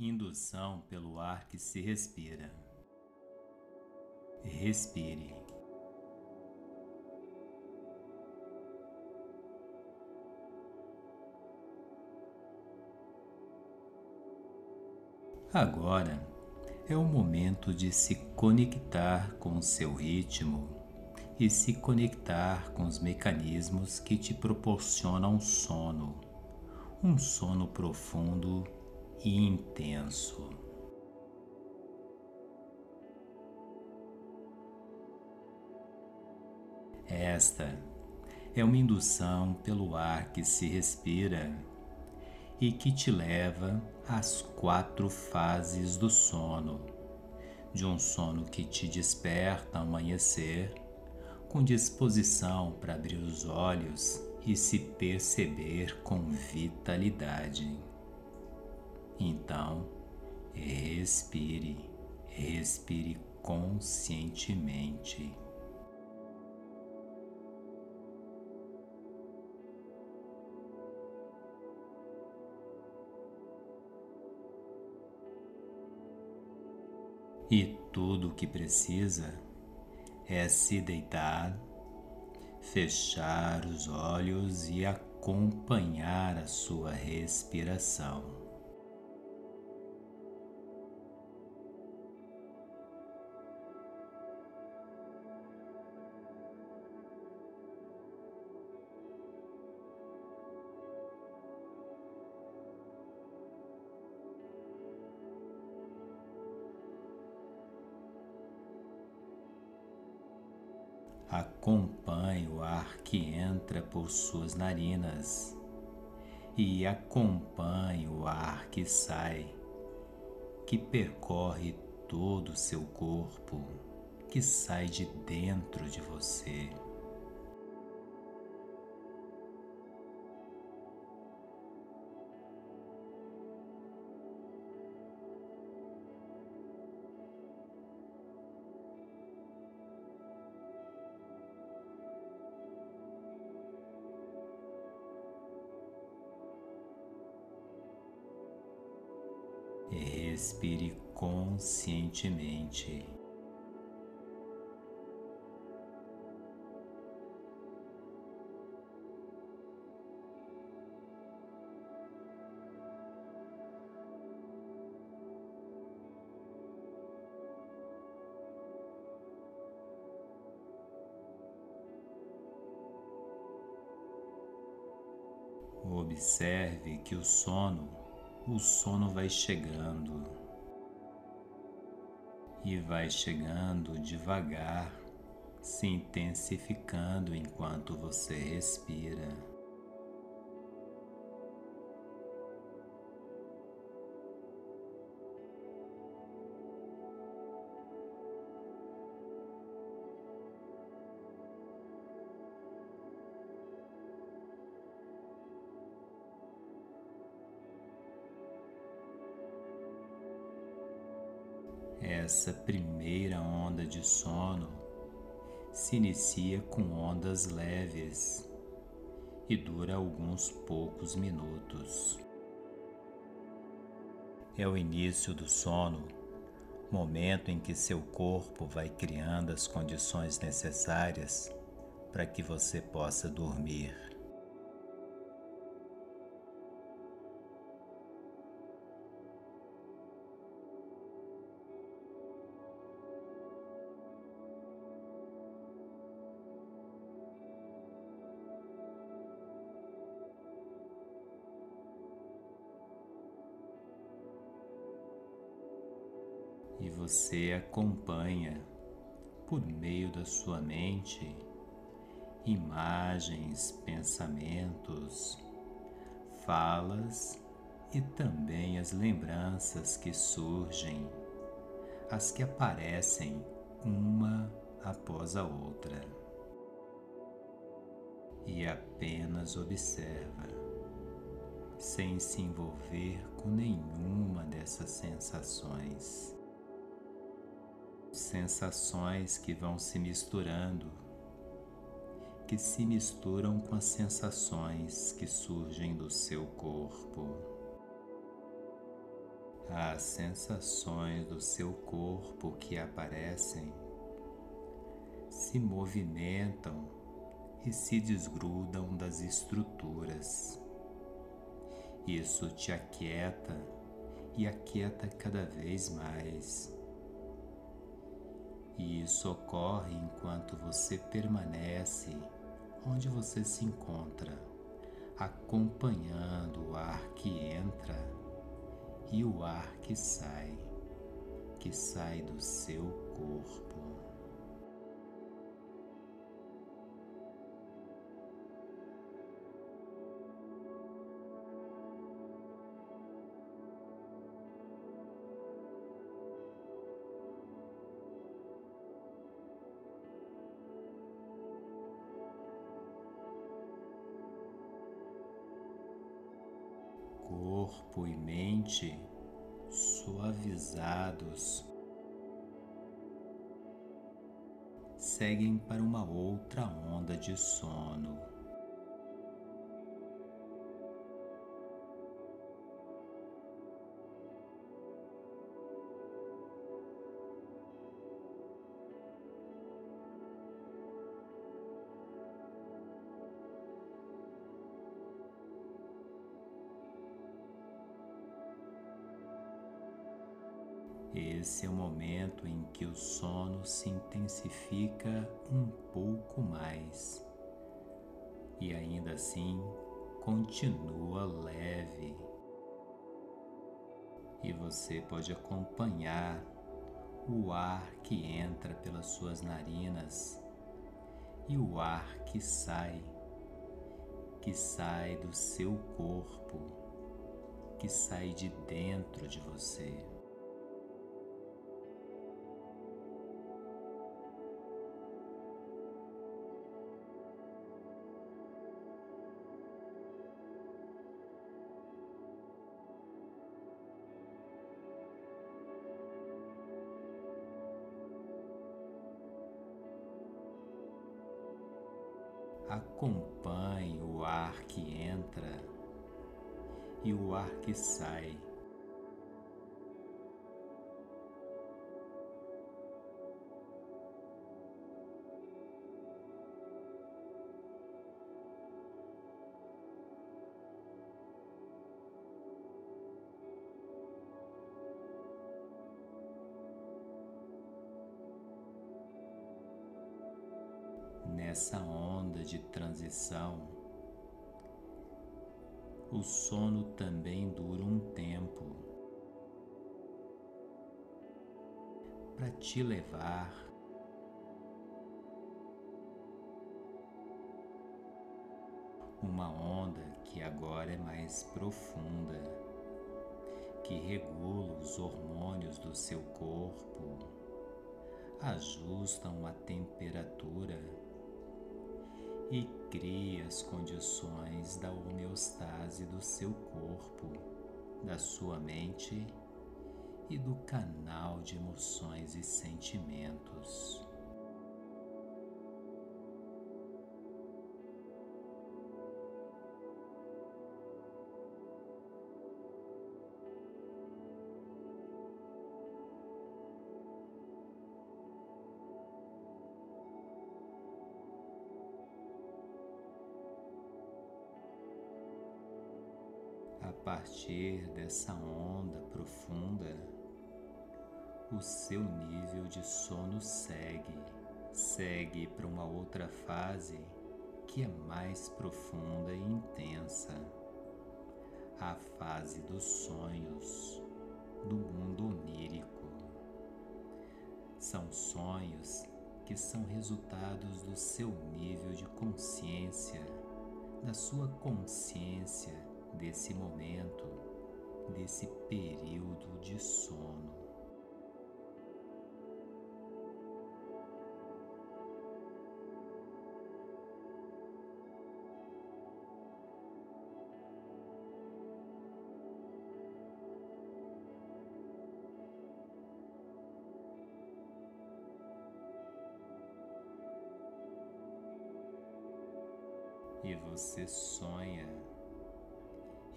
Indução pelo ar que se respira. Respire. Agora é o momento de se conectar com o seu ritmo e se conectar com os mecanismos que te proporcionam sono, um sono profundo e intenso. Esta é uma indução pelo ar que se respira e que te leva às quatro fases do sono, de um sono que te desperta ao amanhecer, com disposição para abrir os olhos e se perceber com vitalidade. Então, respire, respire conscientemente. E tudo o que precisa é se deitar, fechar os olhos e acompanhar a sua respiração. Por suas narinas e acompanhe o ar que sai, que percorre todo o seu corpo, que sai de dentro de você. Conscientemente. Observe que o sono o sono vai chegando e vai chegando devagar, se intensificando enquanto você respira. Essa primeira onda de sono se inicia com ondas leves e dura alguns poucos minutos. É o início do sono, momento em que seu corpo vai criando as condições necessárias para que você possa dormir. Você acompanha por meio da sua mente imagens, pensamentos, falas e também as lembranças que surgem, as que aparecem uma após a outra. E apenas observa, sem se envolver com nenhuma dessas sensações sensações que vão se misturando, que se misturam com as sensações que surgem do seu corpo. as sensações do seu corpo que aparecem se movimentam e se desgrudam das estruturas. Isso te aquieta e aquieta cada vez mais. E isso ocorre enquanto você permanece onde você se encontra, acompanhando o ar que entra e o ar que sai, que sai do seu corpo. Mente suavizados seguem para uma outra onda de sono. É o momento em que o sono se intensifica um pouco mais e ainda assim continua leve. E você pode acompanhar o ar que entra pelas suas narinas e o ar que sai, que sai do seu corpo, que sai de dentro de você. Que sai. nessa onda de transição, o sono também dura um tempo. Para te levar. Uma onda que agora é mais profunda, que regula os hormônios do seu corpo, ajustam a temperatura e crie as condições da homeostase do seu corpo, da sua mente e do canal de emoções e sentimentos. Partir dessa onda profunda, o seu nível de sono segue, segue para uma outra fase que é mais profunda e intensa, a fase dos sonhos, do mundo onírico. São sonhos que são resultados do seu nível de consciência, da sua consciência desse momento, desse período de sono. e você sonha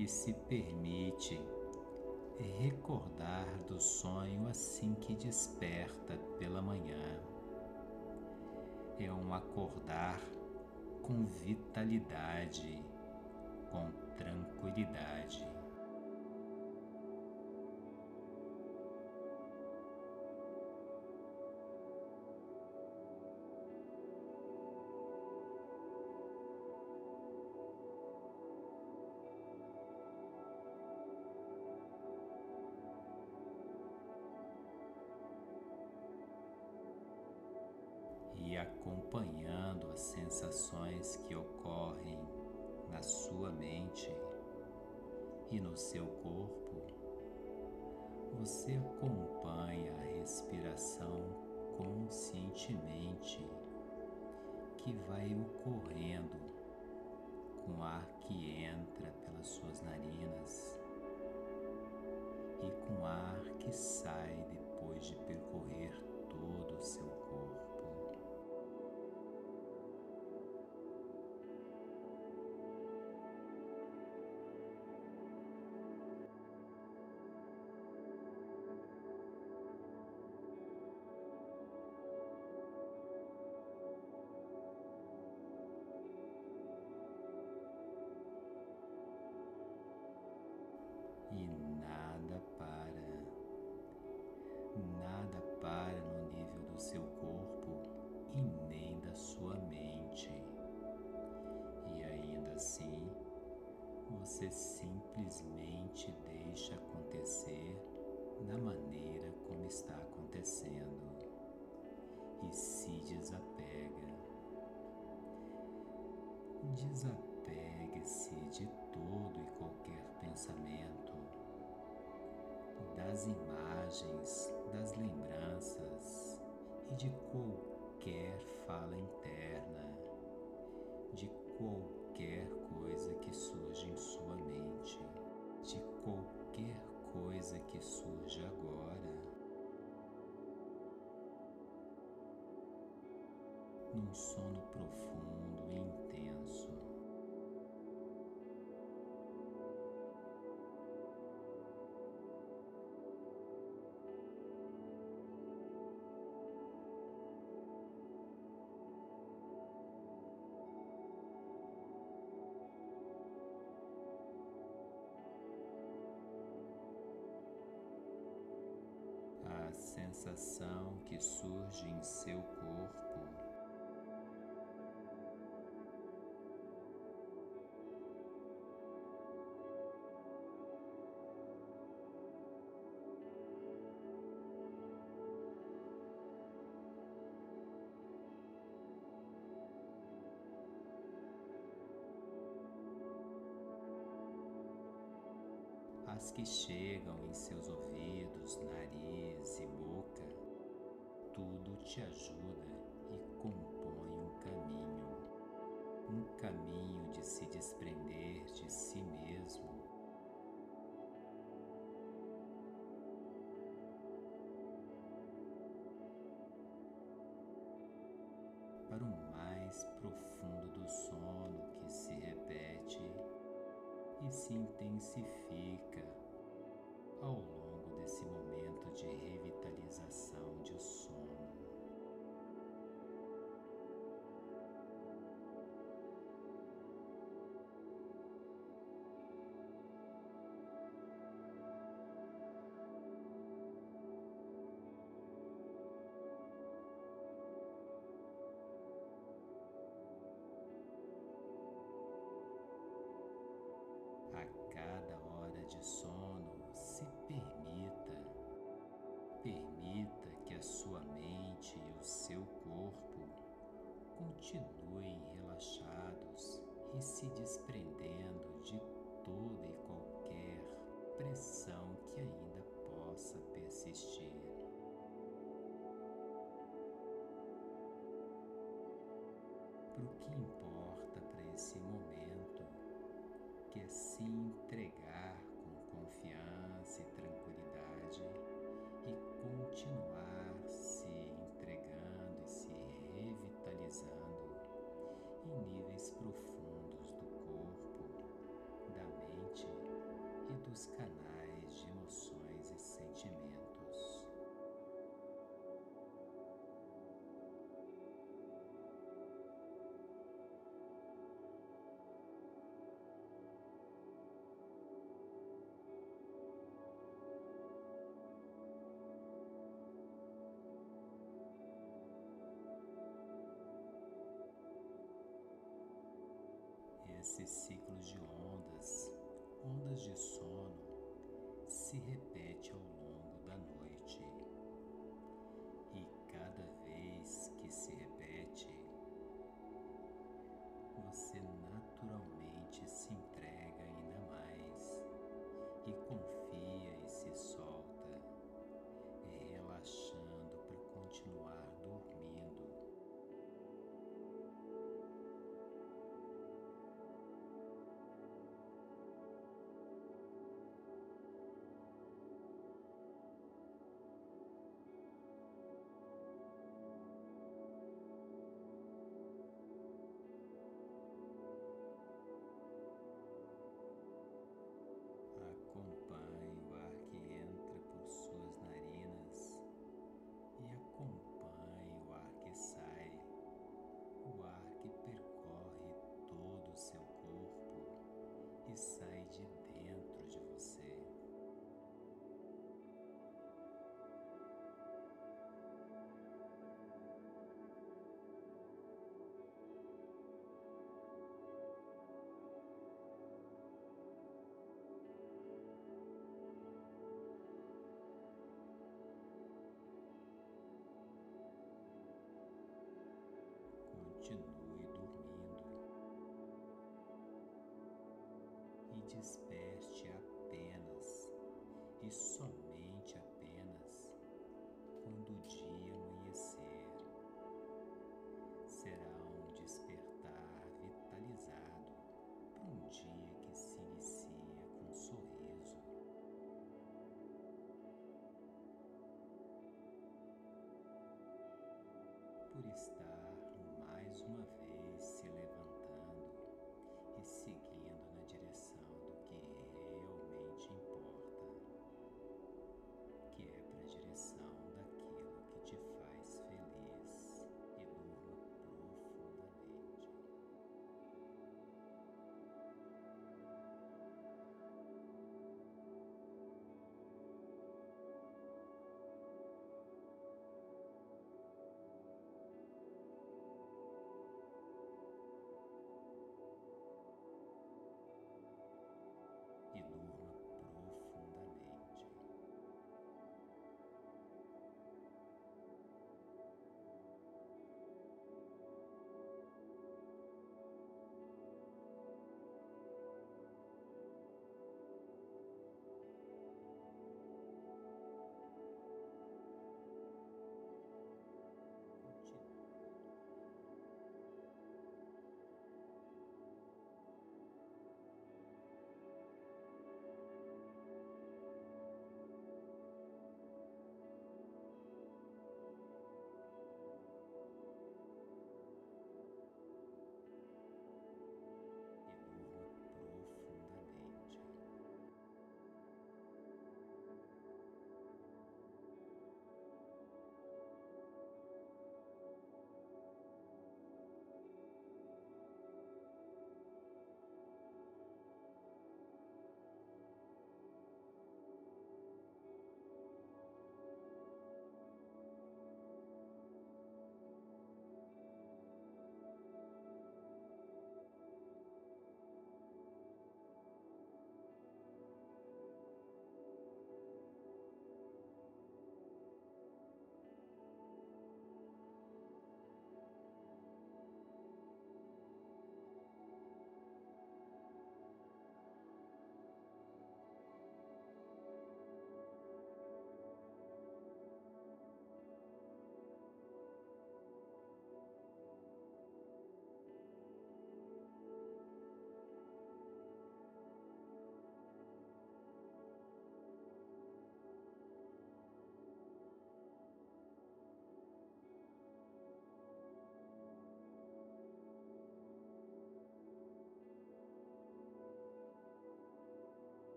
e se permite recordar do sonho assim que desperta pela manhã. É um acordar com vitalidade, com tranquilidade. E acompanhando as sensações que ocorrem na sua mente e no seu corpo, você acompanha a respiração conscientemente que vai ocorrendo com o ar que entra pelas suas narinas e com o ar que sai depois de percorrer todo o seu você simplesmente deixa acontecer da maneira como está acontecendo. E se desapega. Desapegue-se de todo e qualquer pensamento. Das imagens, das lembranças e de qualquer fala interna, de qualquer coisa que surge em sua mente, de qualquer coisa que surge agora. Num sono profundo sensação que surge em seu corpo. as que chegam em seus ouvidos, nariz e te ajuda e compõe um caminho, um caminho de se desprender de si mesmo. Para o mais profundo do sono que se repete e se intensifica ao longo se desprendendo de toda e qualquer pressão que ainda possa persistir. Para o que esses ciclos de ondas, ondas de sono, se repete ao Just.